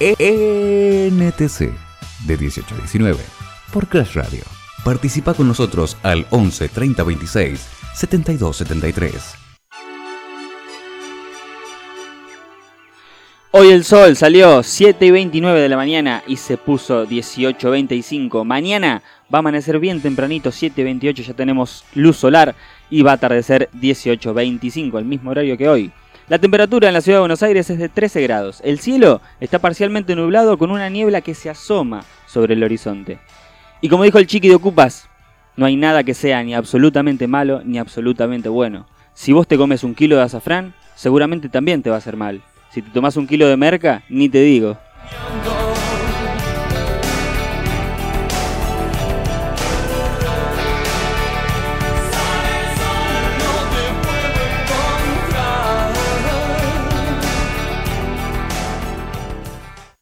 NTC de 18 a 19 por Crash Radio. Participa con nosotros al 11 30 26 72 73. Hoy el sol salió 7 y 29 de la mañana y se puso 18.25. Mañana va a amanecer bien tempranito, 7 y 28 ya tenemos luz solar y va a atardecer 18.25, el mismo horario que hoy. La temperatura en la ciudad de Buenos Aires es de 13 grados. El cielo está parcialmente nublado con una niebla que se asoma sobre el horizonte. Y como dijo el chiqui de Ocupas, no hay nada que sea ni absolutamente malo ni absolutamente bueno. Si vos te comes un kilo de azafrán, seguramente también te va a hacer mal. Si te tomas un kilo de merca, ni te digo.